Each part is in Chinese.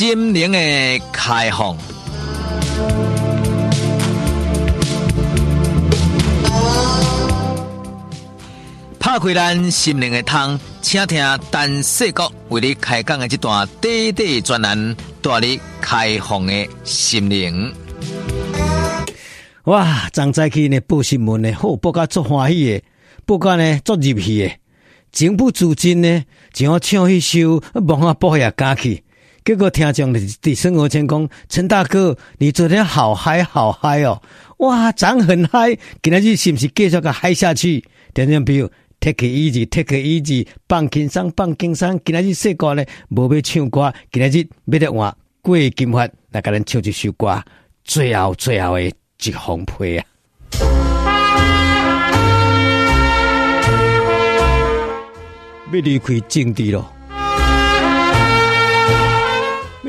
心灵的开放，拍开咱心灵的窗，请听陈世国为你开讲的这段短短专栏，带你开放的心灵。哇，张载去呢报新闻呢，好报告足欢喜的，报告呢足入戏的，情不自禁呢就要唱一首《忘啊报呀歌去》。结果听众的生活前讲，陈大哥，你昨天好嗨好嗨哦！哇，长很嗨，今天是不是继续个嗨下去？点点比如 take it easy，take it easy，放轻松放轻松。今天是说歌呢，无要唱歌，今天是要得换过金发来给咱唱一首歌，最后最后的一封批啊！要离开政治了。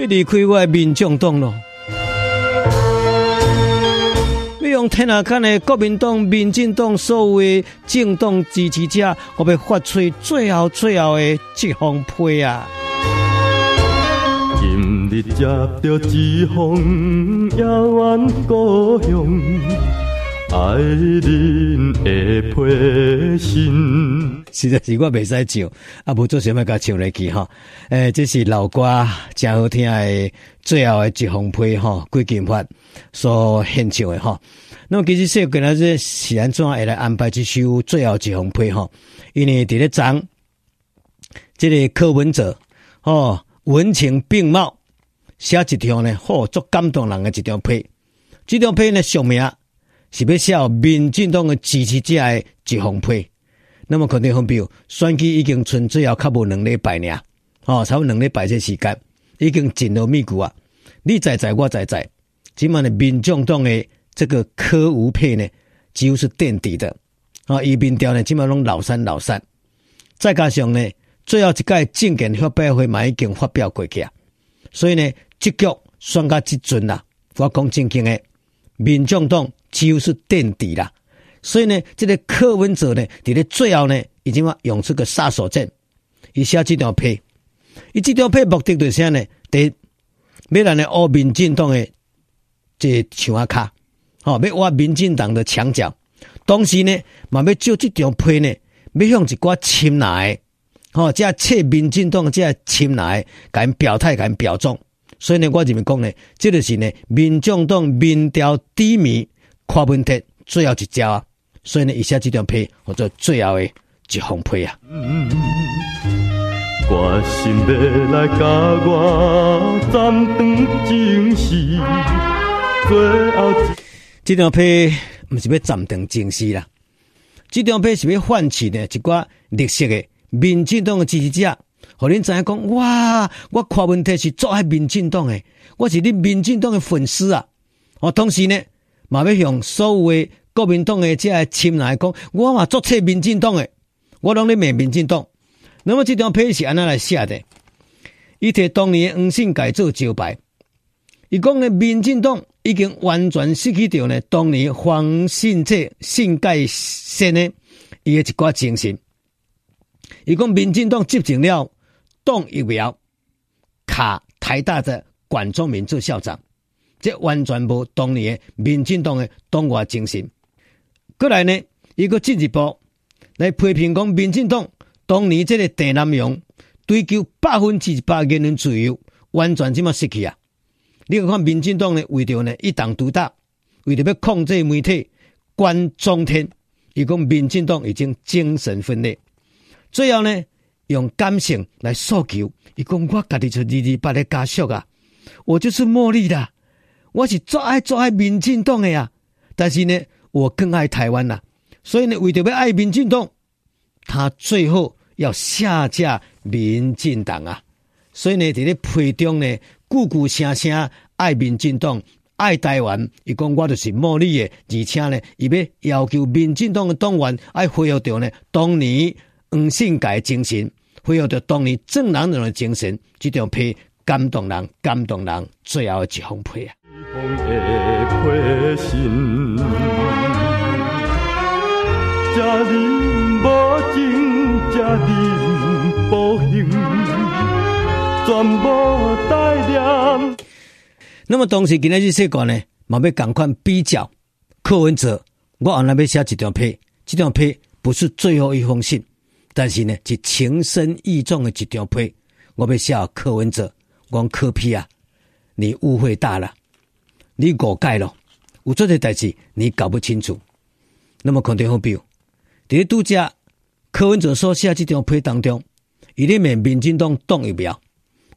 要离开我的民众党咯，要用天下间的国民党、民进党所有的政党支持者，我要发出最后最后的一封批啊！今日接到一封遥远故乡。爱人的批信，实在是我袂使唱，啊，无做啥物甲唱来去哈。诶，这是老歌，真好听的，最后的一封批哈，郭金发所献唱的哈。那么其实说跟他这是安怎会来安排这首最后一封批哈？因为伫咧讲，这个柯文哲哦，文情并茂，写一条呢，好足感动人的一条批，这条批呢署名。是要写民进党的支持者的一封批，那么肯定很表，选举已经剩最后较无两礼拜尔，哦，差不多两礼拜这时间，已经紧锣密鼓啊！你在在，我在在，今晚的民众党的这个柯吴配呢，几乎是垫底的啊！伊民调呢，基本拢老三老三，再加上呢，最后一届政见发表会嘛已经发表过去啊，所以呢，结局选到即阵啦，我讲正经的，民众党。几乎是垫底了，所以呢，这个柯文哲呢，伫咧最后呢，已经用出个杀手锏，伊写这条批，伊这条批目的就是啥呢？第一，要让呢挖民进党的这墙啊卡，吼，要挖民进党的墙角，同时呢，嘛要借这条批呢，要向一寡亲来，好，这切民进党这亲来，敢表态，敢表忠，所以呢，我这边讲呢，这就是呢，民众党民调低迷。跨问题最后一招啊，所以呢，以下这张批或者最后的一封批啊。我心要来甲我暂断情丝，最后这张批不是要暂断情丝啦，这张批是要唤起呢一寡绿色的民进党的支持者，互恁知影讲哇，我跨问题是做爱民进党的，我是你民进党的粉丝啊，我同时呢。嘛要向所有国民党诶这亲来讲，我嘛作册民进党诶，我拢咧骂民进党。那么这张批是安怎来写的？伊摕当年黄信介做招牌，伊讲咧民进党已经完全失去掉呢当年黄信介信介先呢伊诶一寡精神。伊讲民进党执政了，党疫苗卡台大的管中民做校长。这完全无当年民进党的党外精神。过来呢，一个进一步来批评讲，民进党当年这个郑南榕追求百分之百言论自由，完全这么失去啊！你看民进党呢，为着呢一党独大，为着要控制媒体，关中天，伊讲民进党已经精神分裂。最后呢，用感性来诉求，伊讲我家己就二二八的家属啊，我就是茉莉的。我是最爱最爱民进党的呀，但是呢，我更爱台湾呐、啊。所以呢，为着要爱民进党，他最后要下架民进党啊。所以呢，在咧批中呢，句句声声爱民进党、爱台湾。伊讲我就是茉莉的，而且呢，伊要要求民进党的党员爱恢复到呢当年黄信介精神，恢复到当年正南榕的精神，这张批感动人，感动人，最后一封批啊。那么当时今日去写稿呢，嘛要赶快比较柯文哲，我原来要写一条批，这条批不是最后一封信，但是呢是情深意重的一条批，我要写柯文哲，我柯 P 啊，你误会大了，你误解了，有这些代志你搞不清楚，那么肯定会比如，在度假柯文哲所写这张批当中，伊里面民进党党一表。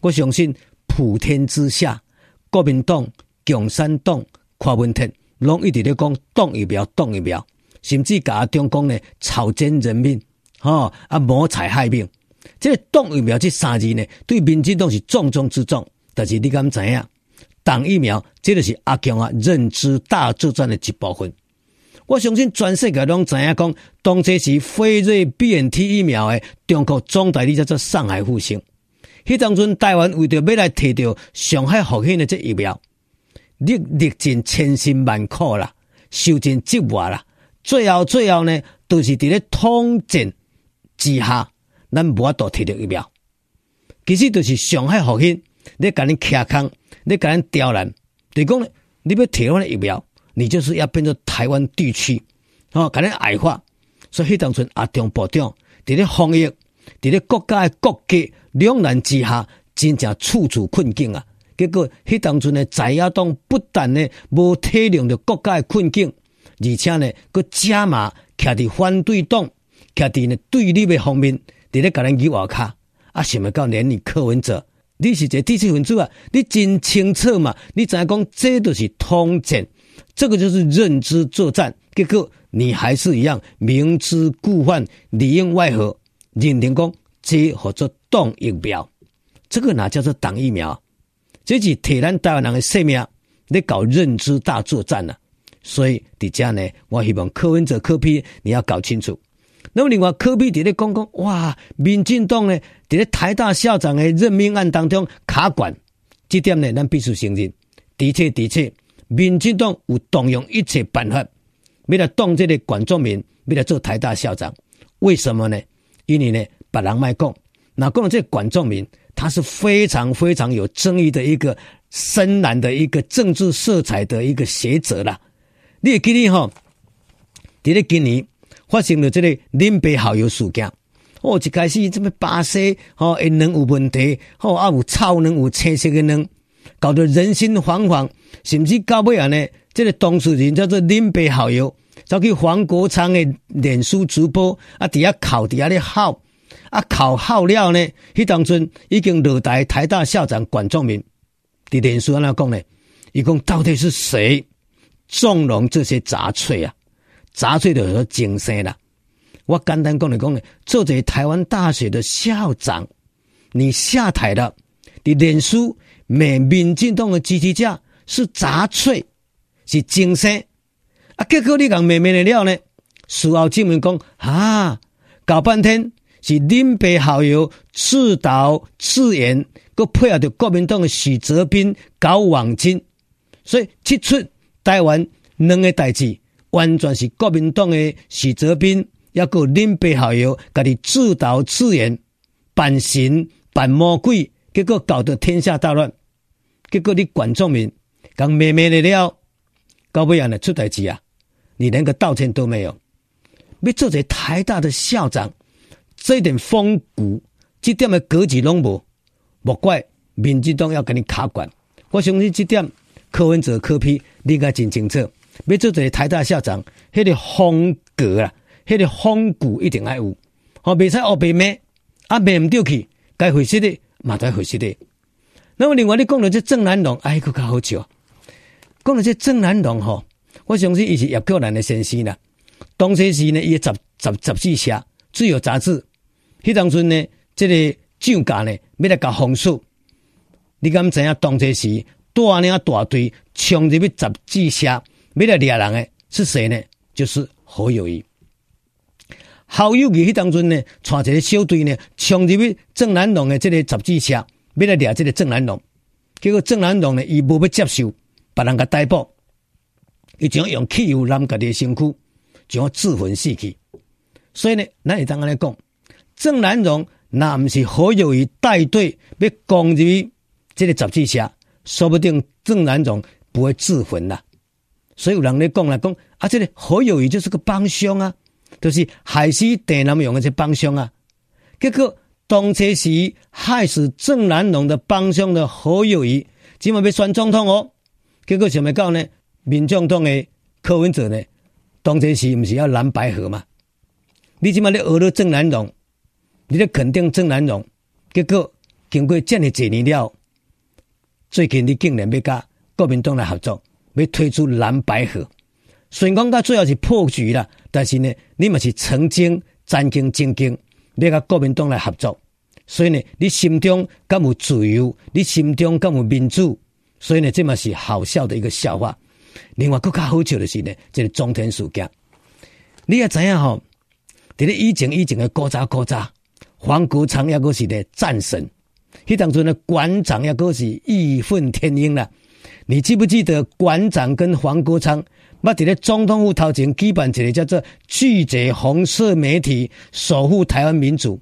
我相信普天之下，国民党、共产党、跨文哲，拢一直咧讲党一苗，党一苗，甚至甲中共呢草菅人命，吼啊谋财害命。这个党一苗这三字呢，对民进党是重中之重。但是你敢知影？党一苗，这个是阿强啊认知大作战的一部分。我相信全世界拢知影讲，当这是辉瑞 BNT 疫苗的中国总代理叫做上海复星。迄当阵，台湾为着要来摕到上海复星的这疫苗，历历尽千辛万苦啦，受尽折磨啦，最后最后呢，都是伫咧通战之下，咱无法度摕到疫苗。其实就是上海复星，你甲恁卡康，你甲恁刁难，就是讲你要摕到的疫苗，你就是要变成台湾地区，哦，甲恁矮化。所以迄当阵阿中部长伫咧防疫，伫咧国家的国家。两难之下，真正处处困境啊！结果，迄当阵呢，在野党不但呢无体谅着国家的困境，而且呢，搁加码徛伫反对党，徛伫呢对立的方面，伫咧甲咱举外卡啊！想要到连你柯文哲，你是一个知识分子啊！你真清楚嘛？你知影讲，这都是统战，这个就是认知作战。结果，你还是一样明知故犯，里应外合，认定讲这合作。党疫苗，这个哪叫做党疫苗？这是替咱台湾人的生命在搞认知大作战呢。所以底下呢，我希望柯文哲柯 P 你要搞清楚。那么另外柯 P 在咧讲讲，哇，民进党呢在咧台大校长的任命案当中卡关，这点呢咱必须承认。的确的确，民进党有动用一切办法，为了动这个管仲明，为了做台大校长。为什么呢？因为呢，别人卖讲。那讲到这管仲明，他是非常非常有争议的一个深蓝的一个政治色彩的一个学者啦。你会记得哈，在咧今年发生了这个林北好友事件，哦，一开始这么巴西哦，能有问题，哦，啊有臭能有青色的能，搞得人心惶惶，甚至到尾啊呢，这个当事人叫做林北好友，走去黄国昌的脸书直播啊，底下考底下咧号。啊！考好了呢？迄当阵已经落台台大校长管仲明，伫脸书安怎讲呢？伊讲到底是谁纵容这些杂碎啊？杂碎的和精神啦。我简单讲来讲呢，作为台湾大学的校长，你下台了，你脸书骂民进党的支持者是杂碎，是精神啊！结果你讲骂骂的了呢？事后证明讲啊，搞半天。是林北好友自导自演，佮配合着国民党的许哲斌搞网军，所以这出台湾两个代志，完全是国民党的许哲斌，抑个林北好友家己自导自演，扮神扮魔鬼，结果搞得天下大乱。结果你管仲明讲咩咩的了，搞不样的出代志啊？你连个道歉都没有，要做这台大的校长。这点风骨，这点的格局拢无，莫怪民进党要给你卡管。我相信这点柯文哲柯批你应该真清楚。要做这个台大校长，迄个风格啊，迄个风骨一定要有。哦，别使哦，别骂，啊骂唔对去，该回事的嘛该回事的。那么另外你讲到这郑南榕，哎，佫较好笑。讲到这郑南榕吼，我相信伊是叶国兰的先生啦。当时时呢，伊杂杂杂志社《自由杂志》，迄当阵呢，这个涨价呢，要来搞封锁。你敢知影？当时时带领大队冲入去杂志社，要来掠人的是谁呢？就是侯友宜。侯友宜迄当中呢，带一个小队呢，冲入去郑南榕的这个杂志社，要来掠这个郑南榕。结果郑南榕呢，伊无要接受，别人甲逮捕，伊就用汽油淋家己的身躯，就要自焚死去。所以呢，咱会当安尼讲，郑南榕那毋是侯友宜带队要攻入这个杂志社，说不定郑南榕不会自焚啦。所以有人咧讲来讲，啊，这个侯友宜就是个帮凶啊，就是害死郑南榕的这帮凶啊。结果。当初时害死郑南榕的帮凶的侯友宜，今晚要选总统哦。结果想要到呢？民众党的柯文哲呢？当初时不是要蓝白合吗？你今晚咧讹了郑南榕，你咧肯定郑南榕，结果经过这么几年了，最近你竟然要跟国民党来合作，要推出蓝白合。虽然讲到最后是破局了，但是呢，你嘛是曾经战兢兢兢。要甲国民党来合作，所以呢，你心中敢有自由？你心中敢有民主？所以呢，这嘛是好笑的一个笑话。另外，更加好笑的是呢，这个中天事件，你也知影吼？伫咧以前以前的古早古早，黄国昌抑阁是咧战神，迄当阵的馆长抑阁是义愤填膺啦。你记不记得馆长跟黄国昌？那伫咧总统府头前举办一个叫做“拒绝红色媒体，守护台湾民主”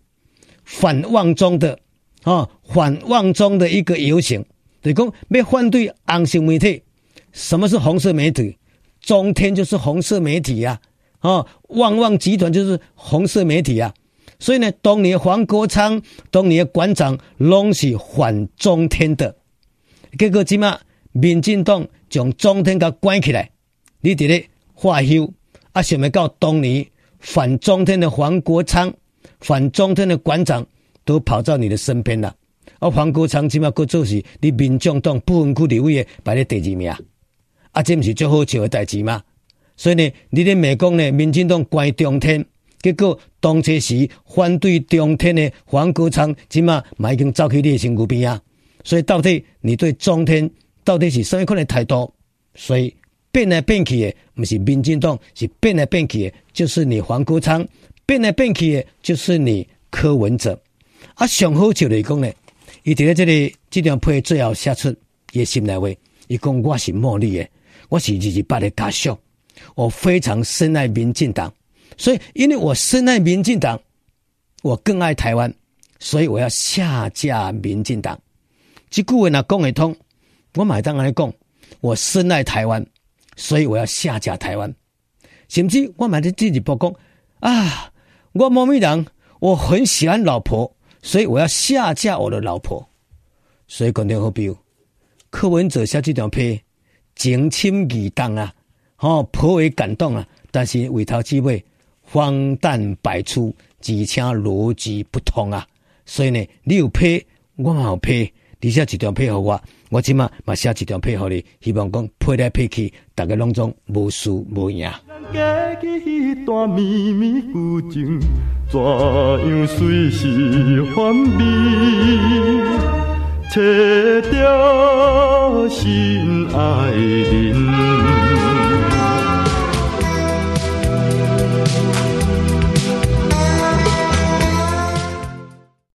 反旺中的啊，反旺中的一个游行，就是讲要反对红色媒体。什么是红色媒体？中天就是红色媒体呀，啊，旺旺集团就是红色媒体呀。所以呢，当年黄国昌，当年馆长拢是反中天的。结果即马民进党将中天给关起来。你伫咧化休啊？想要到当年反中天的黄国昌、反中天的馆长都跑到你的身边了。而黄国昌起码阁做是你民众党不分区地位的排咧第二名，啊，这毋是最好笑的代志吗？所以呢，你咧美讲呢，民进党关中天，结果当初时反对中天的黄国昌起码嘛已经走去你的身躯边啊。所以到底你对中天到底是什么款的态度？所以。变来变去的，不是民进党，是变来变去的，就是你黄国昌；变来变去的，就是你柯文哲。啊，上好笑的讲呢，伊伫咧这里这张配最后写出伊心内话，伊讲我是茉莉的，我是二二八的家属，我非常深爱民进党，所以因为我深爱民进党，我更爱台湾，所以我要下架民进党。这句话若讲会通，我买单来讲，我深爱台湾。所以我要下架台湾，甚至我买的自己曝光啊！我某某人我很喜欢老婆，所以我要下架我的老婆。所以肯定好比，柯文哲写这条批，情深义重啊，哦，颇为感动啊。但是为头之尾荒诞百出，而且逻辑不通啊。所以呢，你有批，我嘛有批。你写一段配合我，我即马嘛写一段配合你，希望讲配来配去，大家拢总无输无赢。家己迄段绵绵旧情，怎样随时翻美，切掉心爱人。